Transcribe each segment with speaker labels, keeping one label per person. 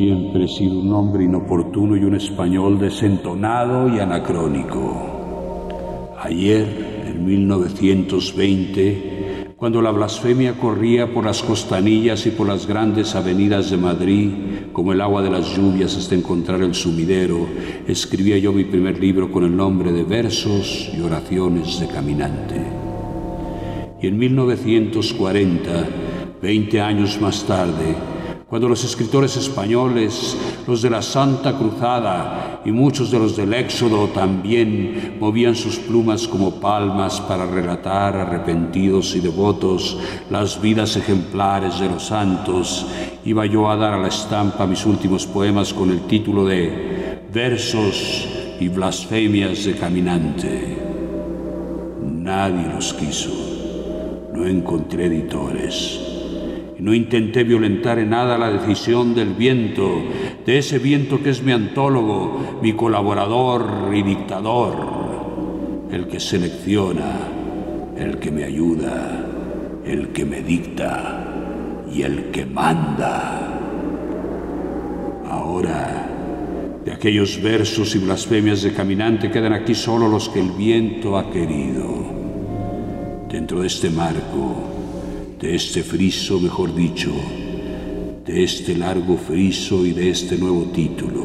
Speaker 1: Siempre he sido un hombre inoportuno y un español desentonado y anacrónico. Ayer, en 1920, cuando la blasfemia corría por las costanillas y por las grandes avenidas de Madrid, como el agua de las lluvias hasta encontrar el sumidero, escribía yo mi primer libro con el nombre de Versos y Oraciones de Caminante. Y en 1940, 20 años más tarde, cuando los escritores españoles, los de la Santa Cruzada y muchos de los del Éxodo también movían sus plumas como palmas para relatar arrepentidos y devotos las vidas ejemplares de los santos, iba yo a dar a la estampa mis últimos poemas con el título de Versos y blasfemias de caminante. Nadie los quiso, no encontré editores no intenté violentar en nada la decisión del viento, de ese viento que es mi antólogo, mi colaborador y dictador, el que selecciona, el que me ayuda, el que me dicta y el que manda. Ahora, de aquellos versos y blasfemias de caminante quedan aquí solo los que el viento ha querido. Dentro de este marco, de este friso, mejor dicho, de este largo friso y de este nuevo título,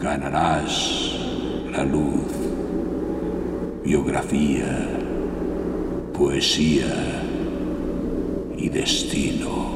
Speaker 1: ganarás la luz, biografía, poesía y destino.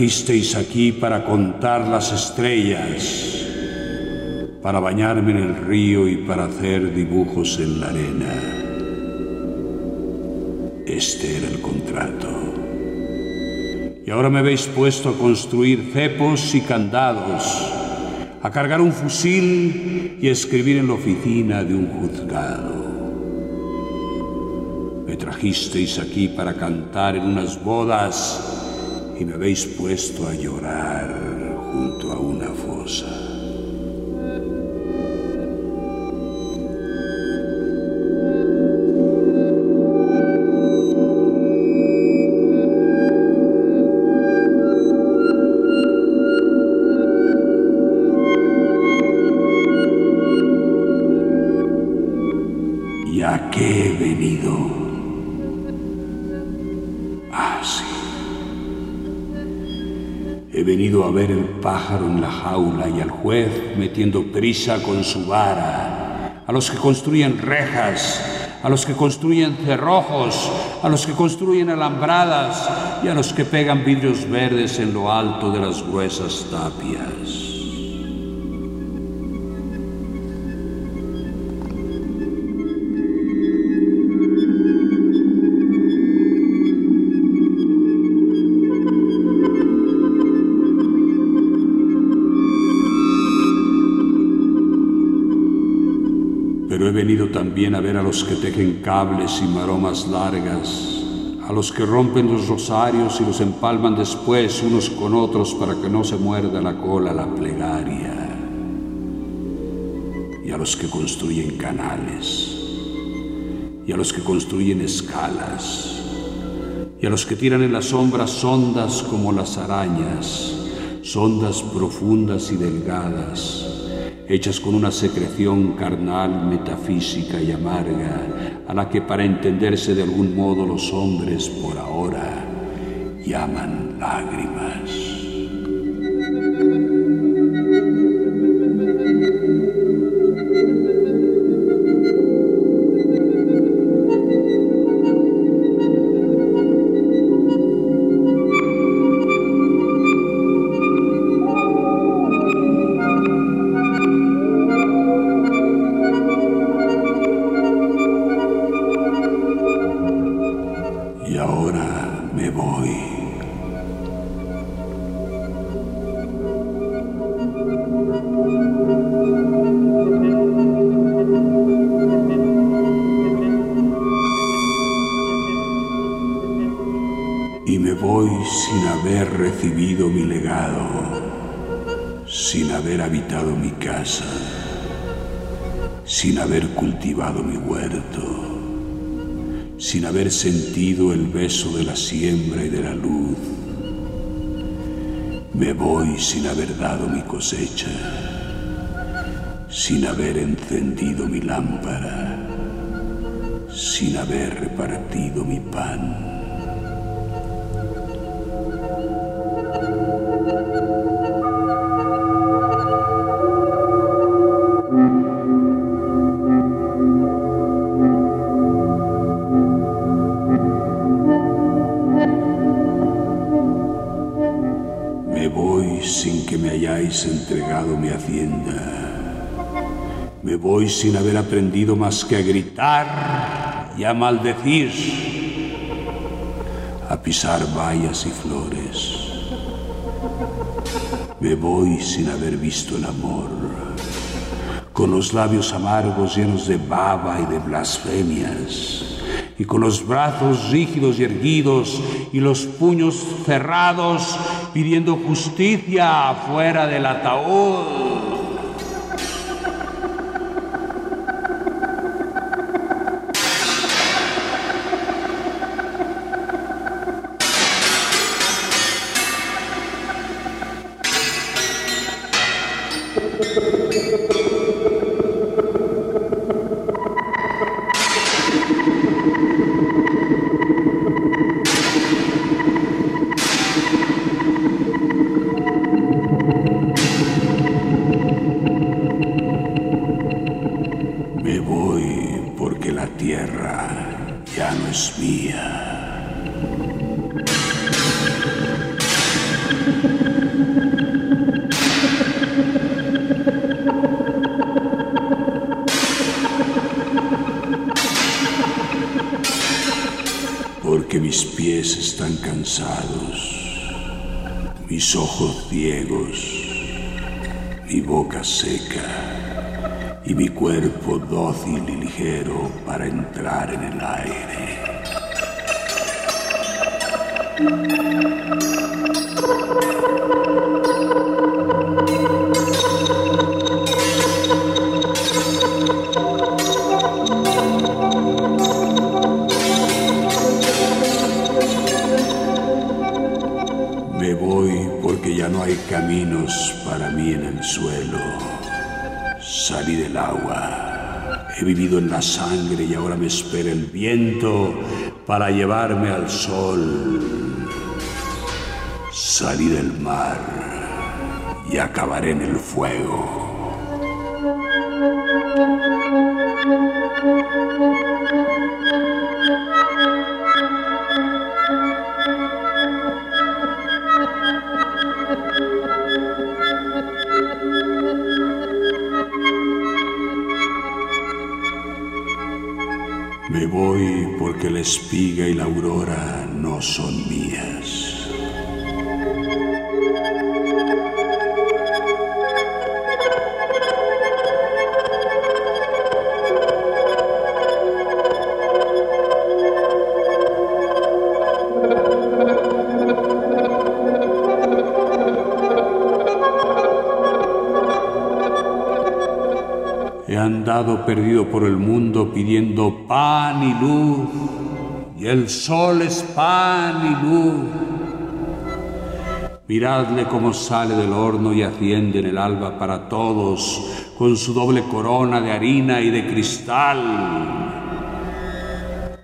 Speaker 1: Trajisteis aquí para contar las estrellas, para bañarme en el río y para hacer dibujos en la arena. Este era el contrato. Y ahora me habéis puesto a construir cepos y candados, a cargar un fusil y a escribir en la oficina de un juzgado. Me trajisteis aquí para cantar en unas bodas y me habéis puesto a llorar junto a una fosa. Ver el pájaro en la jaula y al juez metiendo prisa con su vara, a los que construyen rejas, a los que construyen cerrojos, a los que construyen alambradas y a los que pegan vidrios verdes en lo alto de las gruesas tapias. Pero he venido también a ver a los que tejen cables y maromas largas, a los que rompen los rosarios y los empalman después unos con otros para que no se muerda la cola la plegaria, y a los que construyen canales, y a los que construyen escalas, y a los que tiran en las sombras ondas como las arañas, sondas profundas y delgadas, hechas con una secreción carnal, metafísica y amarga, a la que para entenderse de algún modo los hombres por ahora llaman lágrimas. Cultivado mi huerto, sin haber sentido el beso de la siembra y de la luz. Me voy sin haber dado mi cosecha, sin haber encendido mi lámpara, sin haber repartido mi pan. Voy sin haber aprendido más que a gritar y a maldecir, a pisar vallas y flores. Me voy sin haber visto el amor, con los labios amargos llenos de baba y de blasfemias y con los brazos rígidos y erguidos y los puños cerrados pidiendo justicia afuera del ataúd. Mis ojos ciegos, mi boca seca y mi cuerpo dócil y ligero para entrar en el aire. Caminos para mí en el suelo. Salí del agua. He vivido en la sangre y ahora me espera el viento para llevarme al sol. Salí del mar y acabaré en el fuego. Espiga y la aurora no son mías. andado perdido por el mundo pidiendo pan y luz, y el sol es pan y luz. Miradle cómo sale del horno y asciende en el alba para todos, con su doble corona de harina y de cristal.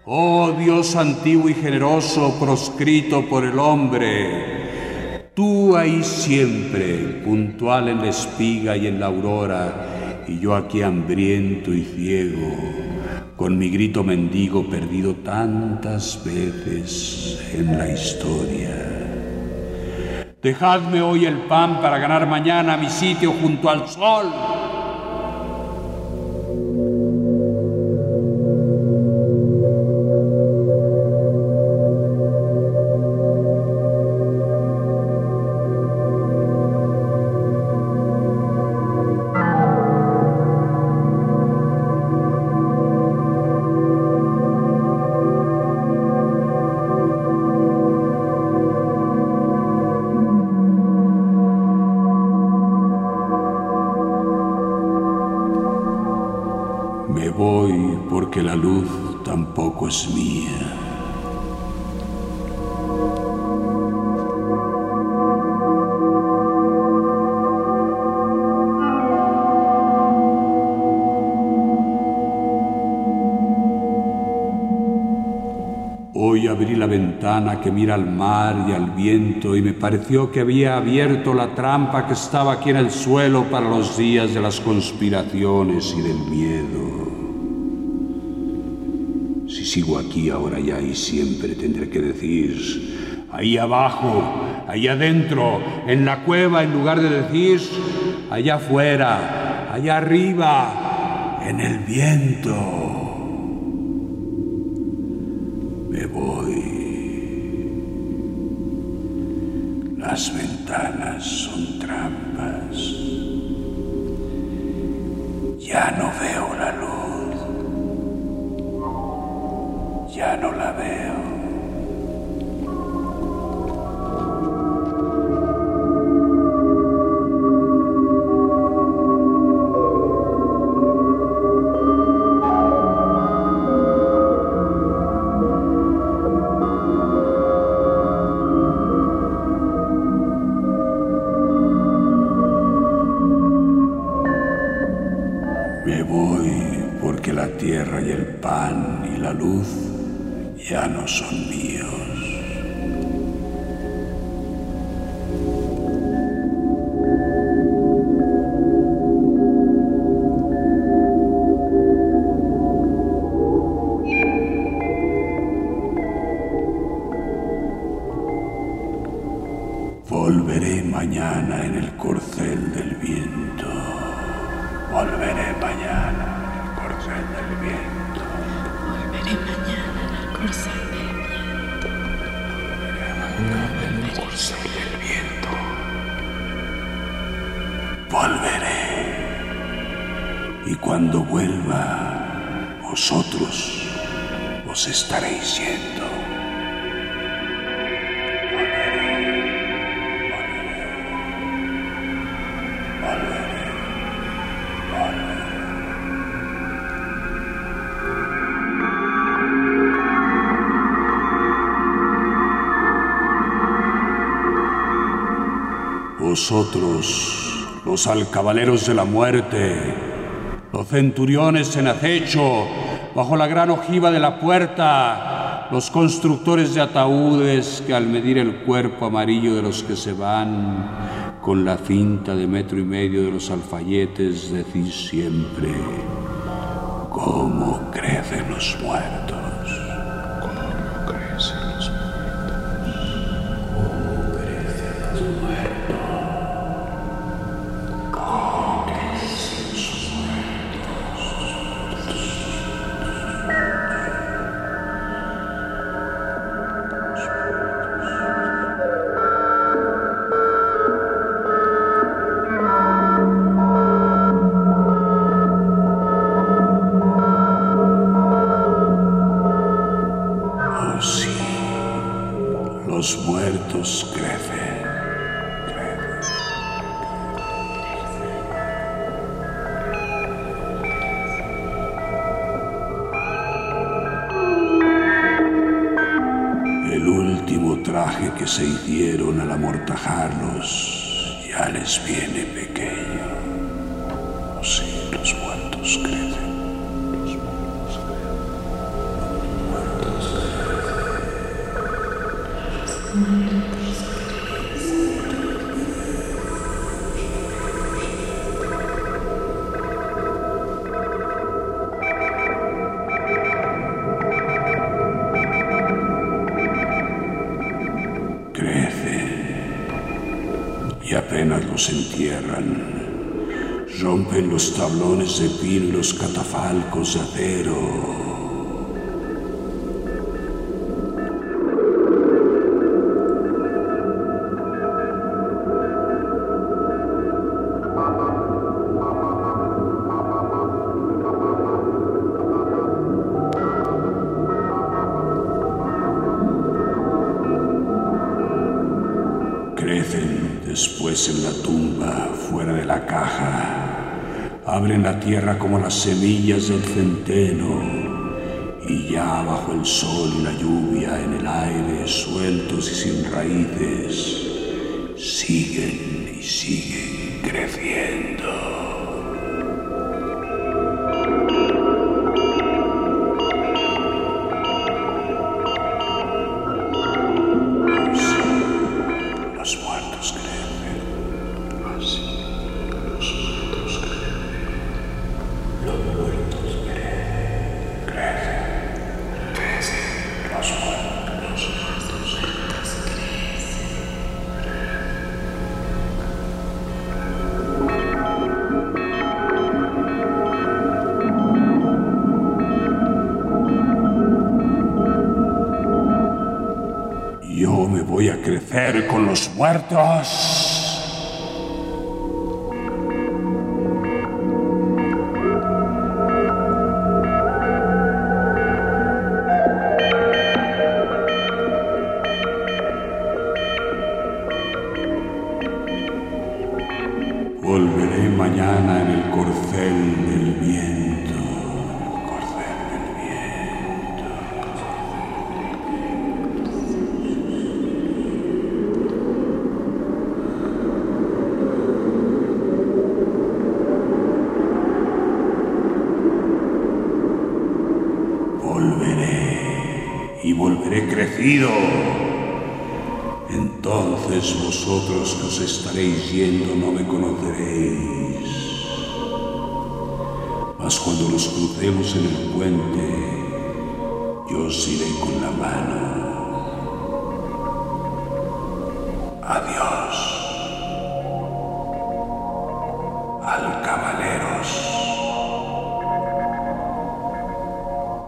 Speaker 1: Oh Dios antiguo y generoso, proscrito por el hombre, tú ahí siempre, puntual en la espiga y en la aurora, y yo aquí hambriento y ciego, con mi grito mendigo perdido tantas veces en la historia. Dejadme hoy el pan para ganar mañana mi sitio junto al sol. La luz tampoco es mía. Hoy abrí la ventana que mira al mar y al viento y me pareció que había abierto la trampa que estaba aquí en el suelo para los días de las conspiraciones y del miedo. Si sigo aquí ahora ya y siempre tendré que decir, ahí abajo, ahí adentro, en la cueva, en lugar de decir, allá afuera, allá arriba, en el viento. Me voy. Las ventanas son trampas. Ya no veo la luz ya no la veo. Vosotros, los alcabaleros de la muerte, los centuriones en acecho, bajo la gran ojiva de la puerta, los constructores de ataúdes que al medir el cuerpo amarillo de los que se van, con la cinta de metro y medio de los alfayetes, decís siempre, ¿cómo crecen los muertos? Que se hicieron al amortajarlos ya les viene pequeño. Y apenas los entierran. Rompen los tablones de pino los catafalcos de acero. Las semillas del centeno. Y ya bajo el sol y la lluvia, en el aire, sueltos y sin raíces, siguen y siguen con los muertos. Volveré mañana en el corcel del viento. Yendo no me conoceréis. Mas cuando nos crucemos en el puente, yo os iré con la mano. Adiós. Alcabaleros.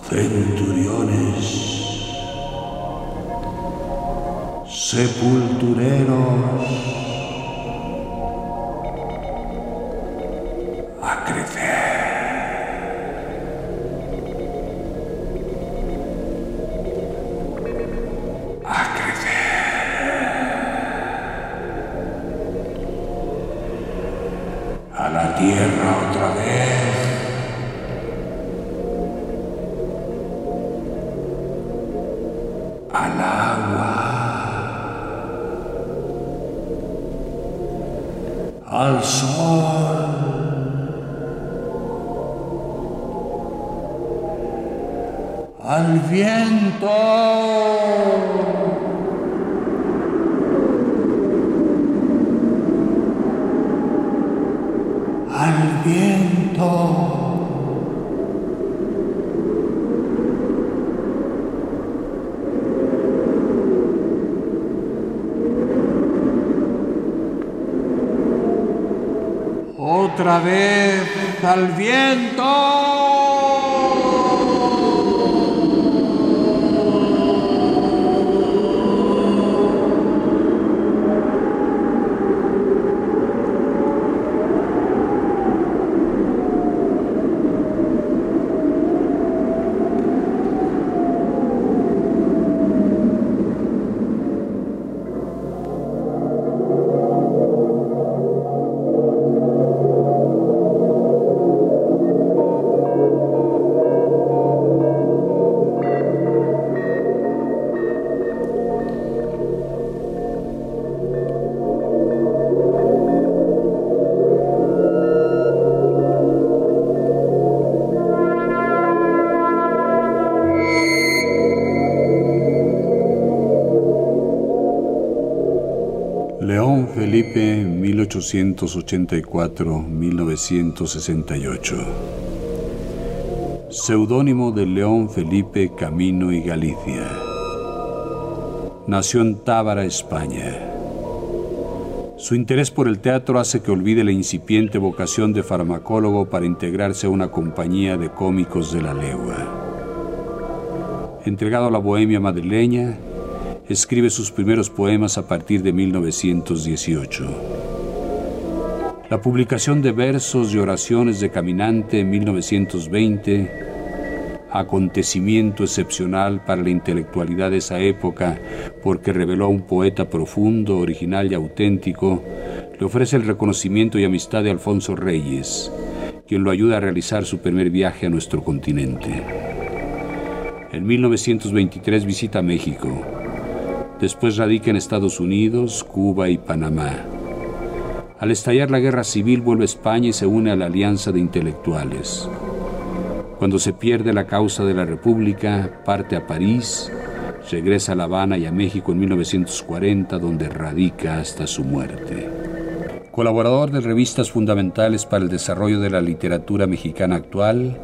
Speaker 1: Centuriones. sepultureros vez al viento. Felipe, 1884-1968. Seudónimo de León Felipe Camino y Galicia. Nació en Tábara, España. Su interés por el teatro hace que olvide la incipiente vocación de farmacólogo para integrarse a una compañía de cómicos de la legua. Entregado a la bohemia madrileña, escribe sus primeros poemas a partir de 1918. La publicación de versos y oraciones de Caminante en 1920, acontecimiento excepcional para la intelectualidad de esa época porque reveló a un poeta profundo, original y auténtico, le ofrece el reconocimiento y amistad de Alfonso Reyes, quien lo ayuda a realizar su primer viaje a nuestro continente. En 1923 visita México. Después radica en Estados Unidos, Cuba y Panamá. Al estallar la guerra civil vuelve a España y se une a la Alianza de Intelectuales. Cuando se pierde la causa de la República, parte a París, regresa a La Habana y a México en 1940, donde radica hasta su muerte. Colaborador de revistas fundamentales para el desarrollo de la literatura mexicana actual,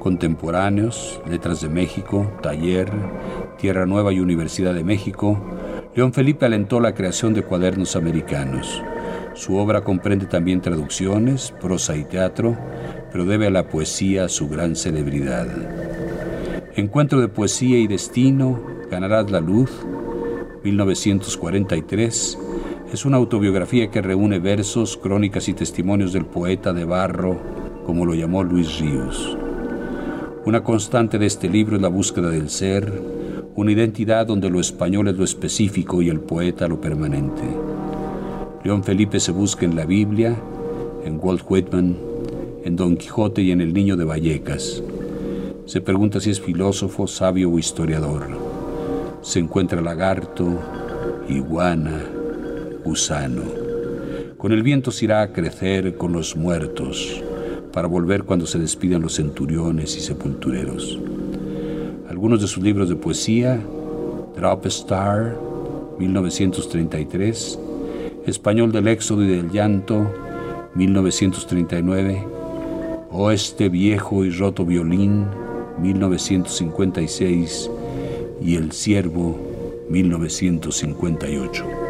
Speaker 1: contemporáneos, Letras de México, Taller, Tierra Nueva y Universidad de México, León Felipe alentó la creación de cuadernos americanos. Su obra comprende también traducciones, prosa y teatro, pero debe a la poesía su gran celebridad. Encuentro de Poesía y Destino, Ganarás la Luz, 1943, es una autobiografía que reúne versos, crónicas y testimonios del poeta de barro, como lo llamó Luis Ríos. Una constante de este libro es la búsqueda del ser, una identidad donde lo español es lo específico y el poeta lo permanente. León Felipe se busca en la Biblia, en Walt Whitman, en Don Quijote y en El Niño de Vallecas. Se pregunta si es filósofo, sabio o historiador. Se encuentra lagarto, iguana, gusano. Con el viento se irá a crecer con los muertos para volver cuando se despidan los centuriones y sepultureros. Algunos de sus libros de poesía, Drop Star, 1933, Español del Éxodo y del Llanto, 1939, O este viejo y roto violín, 1956, y El Siervo, 1958.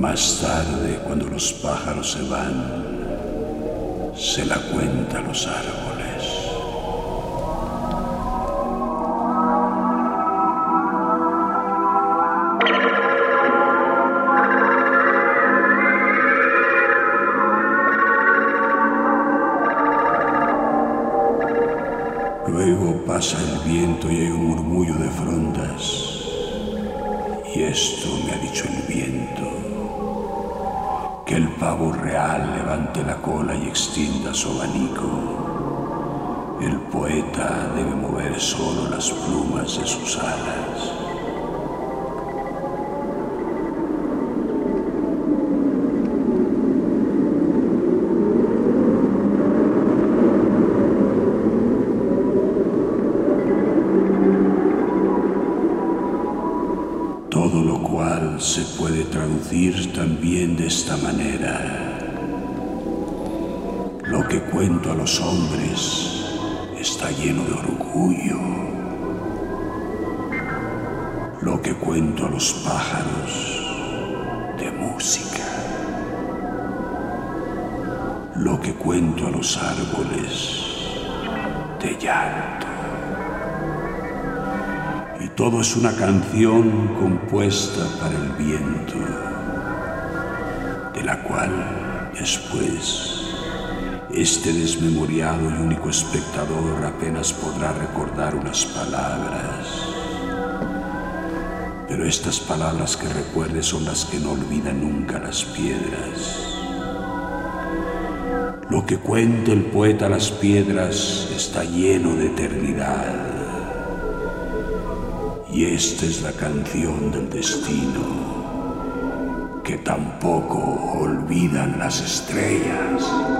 Speaker 1: Más tarde, cuando los pájaros se van, se la cuenta los árboles. pasa el viento y hay un murmullo de frondas. Y esto me ha dicho el viento, que el pavo real levante la cola y extienda su abanico. El poeta debe mover solo las plumas de sus alas. También de esta manera. Lo que cuento a los hombres está lleno de orgullo. Lo que cuento a los pájaros de música. Lo que cuento a los árboles de llanto. Y todo es una canción compuesta para el viento, después este desmemoriado y único espectador apenas podrá recordar unas palabras. Pero estas palabras que recuerde son las que no olvidan nunca las piedras. Lo que cuenta el poeta las piedras está lleno de eternidad. Y esta es la canción del destino que tampoco olvidan las estrellas.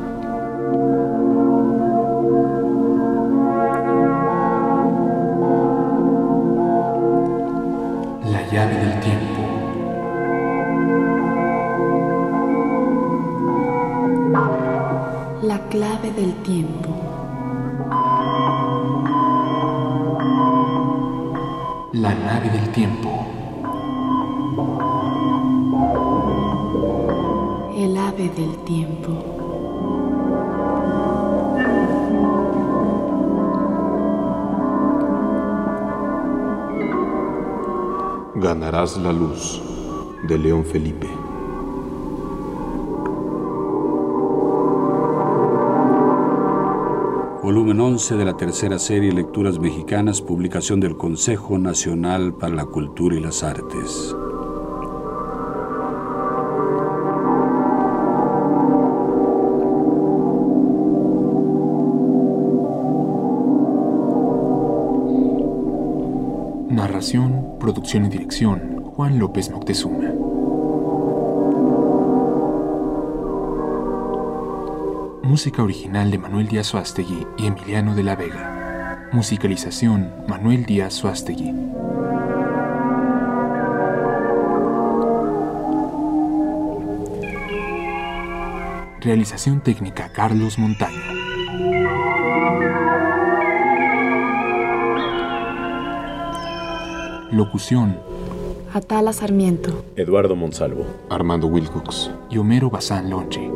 Speaker 2: ave del tiempo.
Speaker 3: Ganarás la luz de León Felipe.
Speaker 1: Volumen 11 de la tercera serie Lecturas Mexicanas, publicación del Consejo Nacional para la Cultura y las Artes.
Speaker 4: Producción y dirección, Juan López Moctezuma. Música original de Manuel Díaz Suástegui y Emiliano de la Vega. Musicalización, Manuel Díaz Suástegui. Realización técnica, Carlos Montaño. Locución,
Speaker 2: Atala Sarmiento.
Speaker 3: Eduardo Monsalvo. Armando Wilcox.
Speaker 4: y Homero Bazán Lonche.